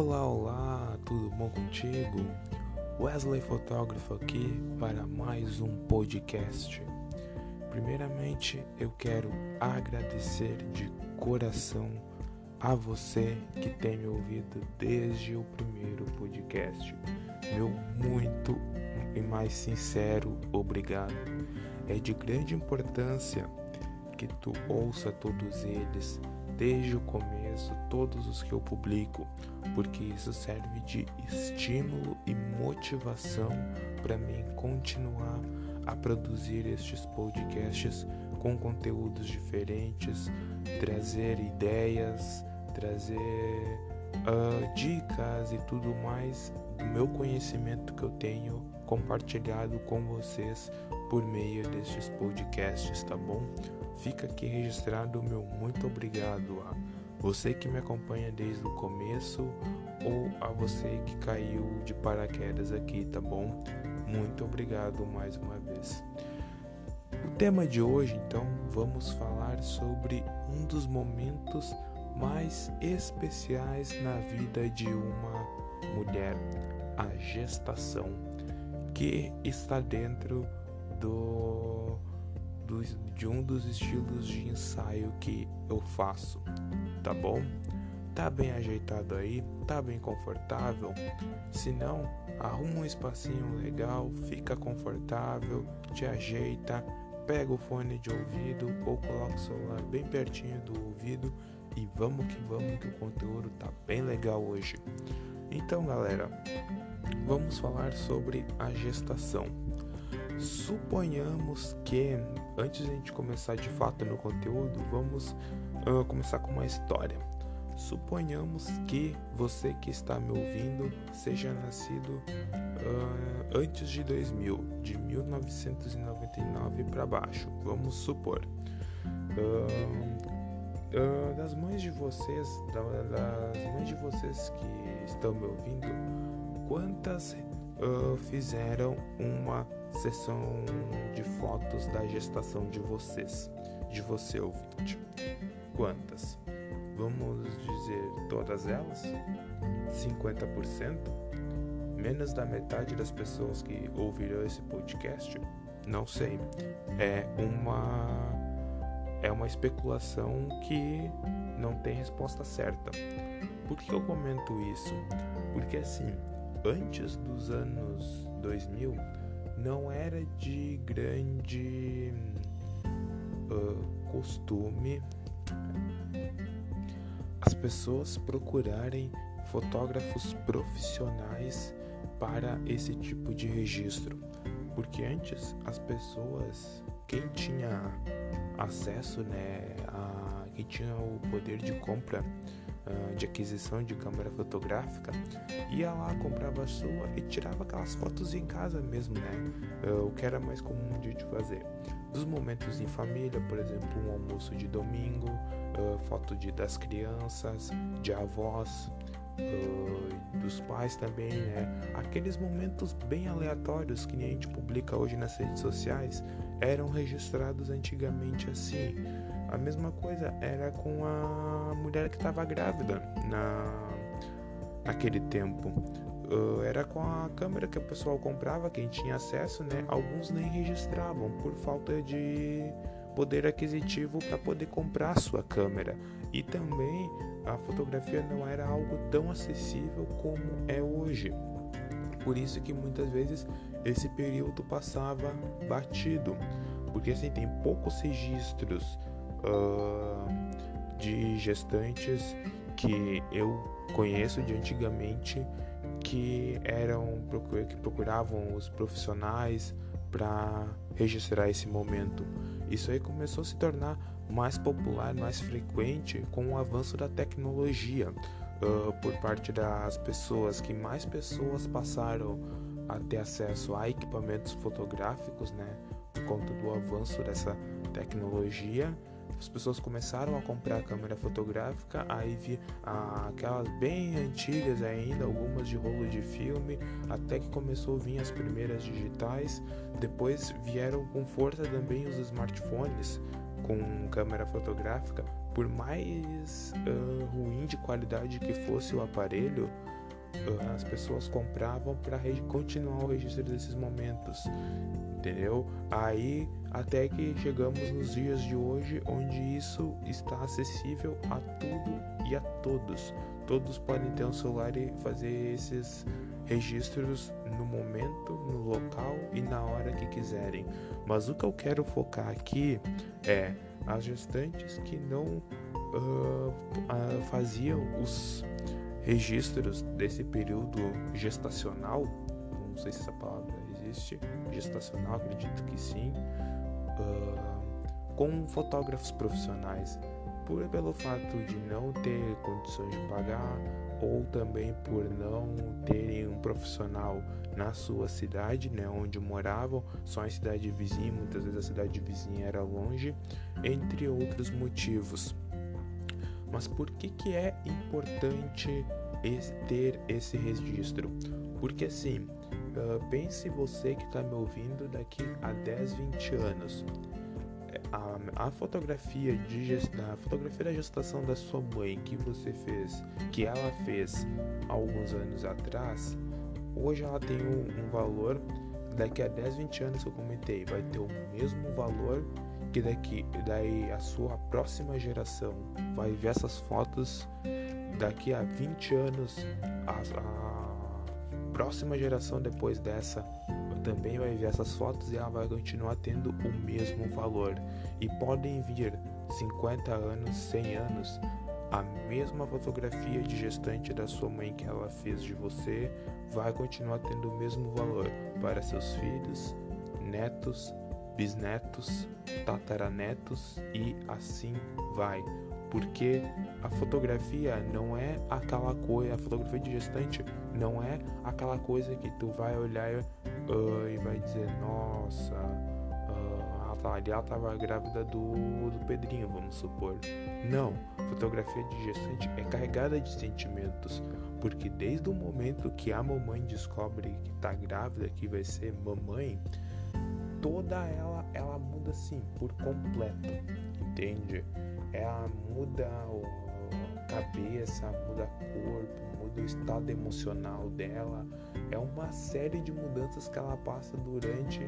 Olá, olá, tudo bom contigo? Wesley Fotógrafo aqui para mais um podcast. Primeiramente, eu quero agradecer de coração a você que tem me ouvido desde o primeiro podcast. Meu muito e mais sincero obrigado. É de grande importância que tu ouça todos eles desde o começo, todos os que eu publico, porque isso serve de estímulo e motivação para mim continuar a produzir estes podcasts com conteúdos diferentes, trazer ideias, trazer uh, dicas e tudo mais do meu conhecimento que eu tenho compartilhado com vocês por meio destes podcasts, tá bom? Fica aqui registrado o meu muito obrigado a você que me acompanha desde o começo ou a você que caiu de paraquedas aqui, tá bom? Muito obrigado mais uma vez. O tema de hoje, então, vamos falar sobre um dos momentos mais especiais na vida de uma mulher, a gestação, que está dentro do, do, de um dos estilos de ensaio que eu faço, tá bom? Tá bem ajeitado aí? Tá bem confortável? Se não, arruma um espacinho legal, fica confortável, te ajeita, pega o fone de ouvido ou coloca o celular bem pertinho do ouvido e vamos que vamos que o conteúdo tá bem legal hoje. Então, galera, vamos falar sobre a gestação. Suponhamos que antes de a gente começar de fato no conteúdo, vamos uh, começar com uma história. Suponhamos que você que está me ouvindo seja nascido uh, antes de 2000, de 1999 para baixo, vamos supor. Uh, das mães de vocês, das mães de vocês que estão me ouvindo, quantas fizeram uma sessão de fotos da gestação de vocês, de você ouvinte? Quantas? Vamos dizer todas elas? 50%? Menos da metade das pessoas que ouviram esse podcast? Não sei. É uma é uma especulação que não tem resposta certa. Por que eu comento isso? Porque assim, antes dos anos 2000 não era de grande uh, costume as pessoas procurarem fotógrafos profissionais para esse tipo de registro, porque antes as pessoas, quem tinha acesso, né, a quem tinha o poder de compra uh, de aquisição de câmera fotográfica, ia lá, comprava a sua e tirava aquelas fotos em casa mesmo, né? Uh, o que era mais comum de fazer. Dos momentos em família, por exemplo, um almoço de domingo, uh, foto de, das crianças, de avós, dos pais também, né? Aqueles momentos bem aleatórios que a gente publica hoje nas redes sociais eram registrados antigamente assim. A mesma coisa era com a mulher que estava grávida na, naquele tempo. Uh, era com a câmera que o pessoal comprava, quem tinha acesso, né? Alguns nem registravam por falta de poder aquisitivo para poder comprar a sua câmera. E também a fotografia não era algo tão acessível como é hoje. Por isso que muitas vezes esse período passava batido, porque assim tem poucos registros uh, de gestantes que eu conheço de antigamente que eram que procuravam os profissionais para registrar esse momento. Isso aí começou a se tornar mais popular, mais frequente com o avanço da tecnologia uh, por parte das pessoas, que mais pessoas passaram a ter acesso a equipamentos fotográficos, né, por conta do avanço dessa tecnologia as pessoas começaram a comprar câmera fotográfica, aí vi ah, aquelas bem antigas ainda, algumas de rolo de filme, até que começou a vir as primeiras digitais. Depois vieram com força também os smartphones, com câmera fotográfica, por mais ruim de qualidade que fosse o aparelho, as pessoas compravam para continuar o registro desses momentos, entendeu? Aí até que chegamos nos dias de hoje, onde isso está acessível a tudo e a todos. Todos podem ter um celular e fazer esses registros no momento, no local e na hora que quiserem. Mas o que eu quero focar aqui é as gestantes que não uh, uh, faziam os registros desse período gestacional, não sei se essa palavra existe, gestacional, acredito que sim, uh, com fotógrafos profissionais, por pelo fato de não ter condições de pagar ou também por não terem um profissional na sua cidade, né, onde moravam, só em cidade vizinha, muitas vezes a cidade vizinha era longe, entre outros motivos. Mas por que, que é importante ter esse registro? Porque assim, uh, pense você que está me ouvindo daqui a 10, 20 anos. A, a, fotografia de a fotografia da gestação da sua mãe que você fez, que ela fez alguns anos atrás, hoje ela tem um, um valor daqui a 10, 20 anos que eu comentei, vai ter o mesmo valor que daqui daí a sua próxima geração vai ver essas fotos daqui a 20 anos a, a próxima geração depois dessa também vai ver essas fotos e ela vai continuar tendo o mesmo valor. E podem vir 50 anos, 100 anos a mesma fotografia de gestante da sua mãe que ela fez de você vai continuar tendo o mesmo valor para seus filhos, netos, bisnetos, tataranetos e assim vai. Porque a fotografia não é aquela coisa, a fotografia de gestante não é aquela coisa que tu vai olhar uh, e vai dizer, nossa, uh, ela tá ali, ela tava grávida do, do Pedrinho, vamos supor. Não, fotografia de gestante é carregada de sentimentos, porque desde o momento que a mamãe descobre que tá grávida, que vai ser mamãe, toda ela ela muda assim por completo, entende? Ela muda a cabeça, muda corpo, muda o estado emocional dela. É uma série de mudanças que ela passa durante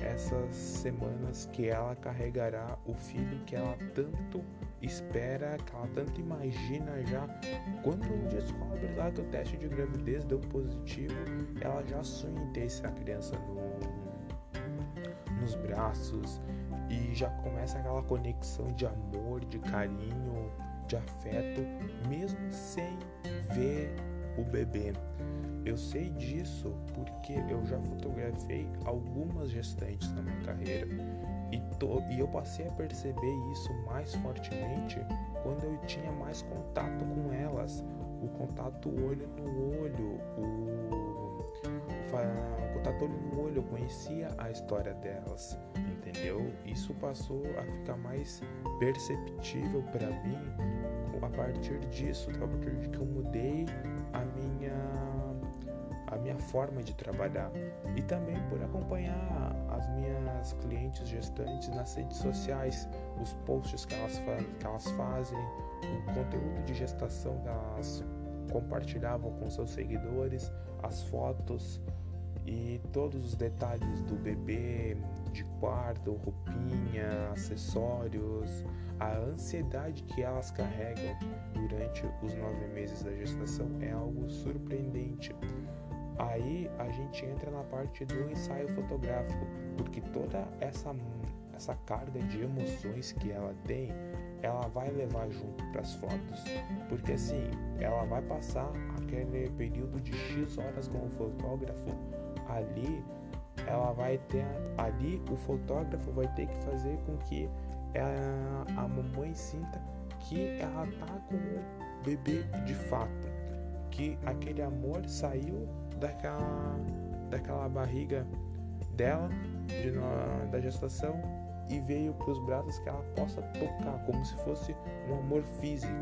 essas semanas que ela carregará o filho que ela tanto espera, que ela tanto imagina já. Quando descobre lá que o teste de gravidez deu positivo, ela já sonha em ter essa criança no nos braços e já começa aquela conexão de amor, de carinho, de afeto, mesmo sem ver o bebê. Eu sei disso porque eu já fotografei algumas gestantes na minha carreira e, to, e eu passei a perceber isso mais fortemente quando eu tinha mais contato com elas, o contato olho no olho, o, o contato olho no olho, eu conhecia a história delas, entendeu? Isso passou a ficar mais perceptível para mim a partir disso, a partir de que eu mudei a minha a minha forma de trabalhar e também por acompanhar as minhas clientes gestantes nas redes sociais, os posts que elas, que elas fazem, o conteúdo de gestação que elas compartilhavam com seus seguidores, as fotos e todos os detalhes do bebê, de quarto, roupinha, acessórios, a ansiedade que elas carregam durante os nove meses da gestação é algo surpreendente. Aí a gente entra na parte do ensaio fotográfico, porque toda essa, essa carga de emoções que ela tem, ela vai levar junto para as fotos, porque assim, ela vai passar aquele período de X horas com o fotógrafo. Ali ela vai ter ali o fotógrafo vai ter que fazer com que a, a mamãe sinta que ela tá com o bebê de fato, que aquele amor saiu daquela daquela barriga dela de, da gestação e veio para os braços que ela possa tocar como se fosse um amor físico.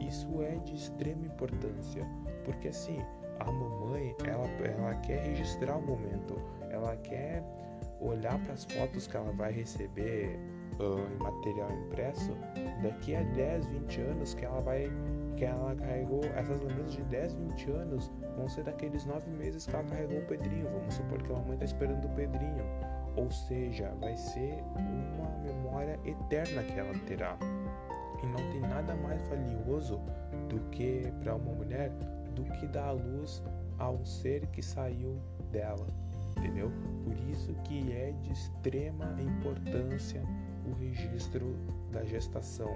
Isso é de extrema importância, porque assim a mamãe ela, ela quer registrar o momento, ela quer olhar para as fotos que ela vai receber uh, em material impresso, daqui a 10, 20 anos que ela vai que ela carregou, essas lembranças de 10, 20 anos vão ser daqueles 9 meses que ela carregou o Pedrinho. Vamos supor que a mamãe está esperando o Pedrinho. Ou seja, vai ser uma memória eterna que ela terá. E não tem nada mais valioso do que para uma mulher do que dar a luz a um ser que saiu dela, entendeu? Por isso que é de extrema importância o registro da gestação.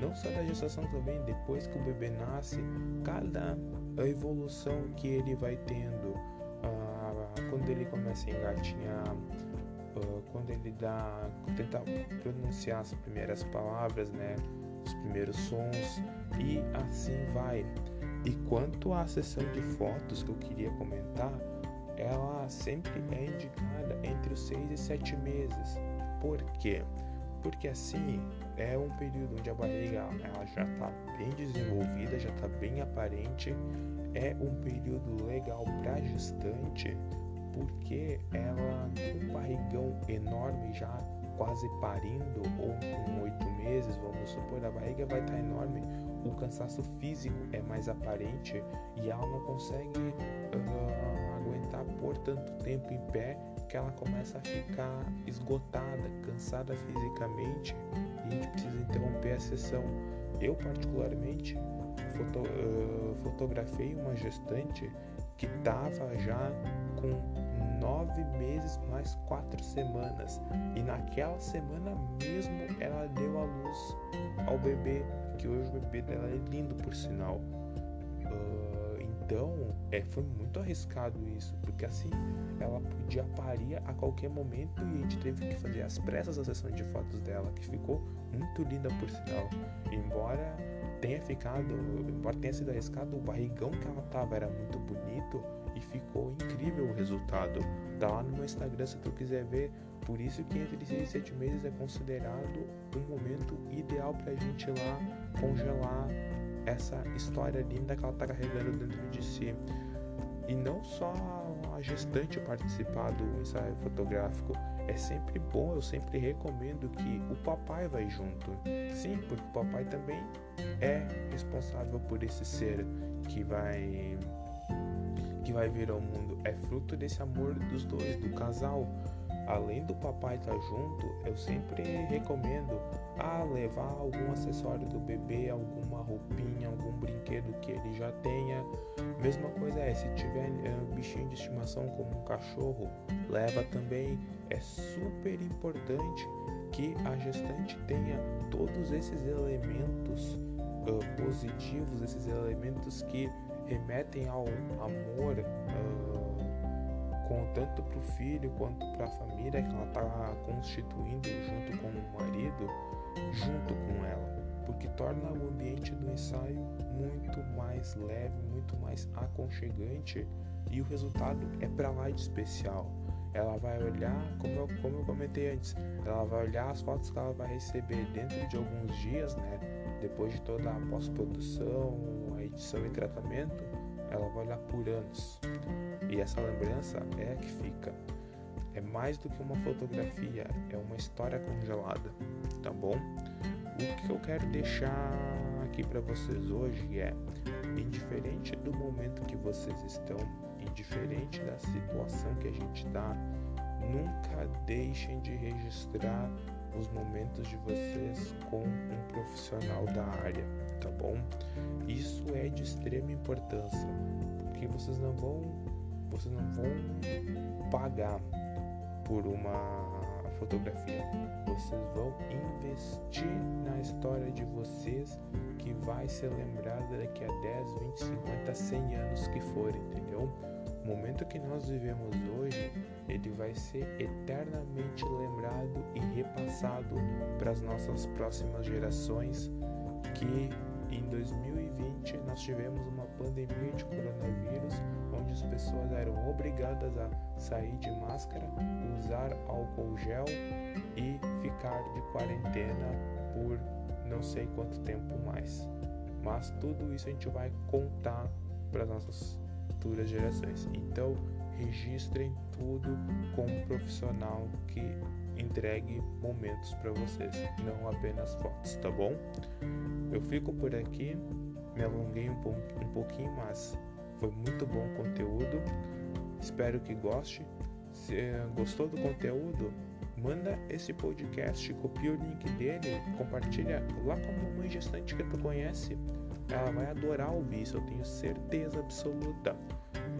Não só da gestação também, depois que o bebê nasce, cada evolução que ele vai tendo, ah, quando ele começa a engatinhar, quando ele dá, tenta pronunciar as primeiras palavras, né, os primeiros sons e assim vai. E quanto à sessão de fotos que eu queria comentar, ela sempre é indicada entre os 6 e 7 meses. Por quê? Porque assim é um período onde a barriga ela já está bem desenvolvida, já está bem aparente. É um período legal para gestante, porque ela com um barrigão enorme já quase parindo ou com oito meses, vamos supor, a barriga vai estar tá enorme, o cansaço físico é mais aparente e ela não consegue uh, aguentar por tanto tempo em pé que ela começa a ficar esgotada, cansada fisicamente e a gente precisa interromper a sessão. Eu, particularmente, foto, uh, fotografei uma gestante que estava já com nove meses mais quatro semanas e naquela semana mesmo ela deu a luz ao bebê, que hoje o bebê dela é lindo por sinal. Então, é, foi muito arriscado isso, porque assim, ela podia parir a qualquer momento e a gente teve que fazer as pressas a sessão de fotos dela, que ficou muito linda por sinal. Embora tenha ficado, embora tenha sido arriscado, o barrigão que ela tava era muito bonito e ficou incrível o resultado. Tá lá no meu Instagram se tu quiser ver. Por isso que entre 6 e 7 meses é considerado um momento ideal pra gente ir lá congelar essa história linda que ela está carregando dentro de si. E não só a gestante participar do ensaio fotográfico, é sempre bom, eu sempre recomendo que o papai vai junto. Sim, porque o papai também é responsável por esse ser que vai que vai vir ao mundo. É fruto desse amor dos dois, do casal além do papai estar tá junto, eu sempre recomendo a levar algum acessório do bebê, alguma roupinha, algum brinquedo que ele já tenha. Mesma coisa é, se tiver um bichinho de estimação como um cachorro, leva também. É super importante que a gestante tenha todos esses elementos uh, positivos, esses elementos que remetem ao amor. Uh, com tanto para o filho quanto para a família que ela está constituindo junto com o marido, junto com ela, porque torna o ambiente do ensaio muito mais leve, muito mais aconchegante e o resultado é para lá de especial. Ela vai olhar, como eu, como eu comentei antes, ela vai olhar as fotos que ela vai receber dentro de alguns dias, né? Depois de toda a pós-produção, a edição e tratamento, ela vai olhar por anos. E essa lembrança é a que fica. É mais do que uma fotografia, é uma história congelada, tá bom? O que eu quero deixar aqui para vocês hoje é, indiferente do momento que vocês estão, indiferente da situação que a gente está, nunca deixem de registrar os momentos de vocês com um profissional da área, tá bom? Isso é de extrema importância, porque vocês não vão vocês não vão pagar por uma fotografia. Vocês vão investir na história de vocês que vai ser lembrada daqui a 10, 20, 50, 100 anos que for, entendeu? O momento que nós vivemos hoje, ele vai ser eternamente lembrado e repassado para as nossas próximas gerações que em 2020 nós tivemos uma pandemia de coronavírus onde as pessoas eram obrigadas a sair de máscara, usar álcool gel e ficar de quarentena por não sei quanto tempo mais. Mas tudo isso a gente vai contar para as nossas futuras gerações. Então, registrem tudo com um profissional que entregue momentos para vocês, não apenas fotos, tá bom? Eu fico por aqui, me alonguei um, um pouquinho, mas foi muito bom o conteúdo. Espero que goste. Se gostou do conteúdo, manda esse podcast, copia o link dele, compartilha lá com a mamãe gestante que tu conhece. Ela vai adorar ouvir isso, eu tenho certeza absoluta.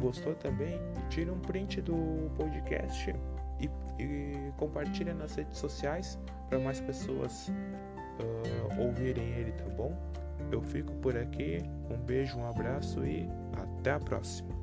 Gostou também? Tira um print do podcast e compartilha nas redes sociais para mais pessoas uh, ouvirem ele, tá bom? Eu fico por aqui. Um beijo, um abraço e até a próxima.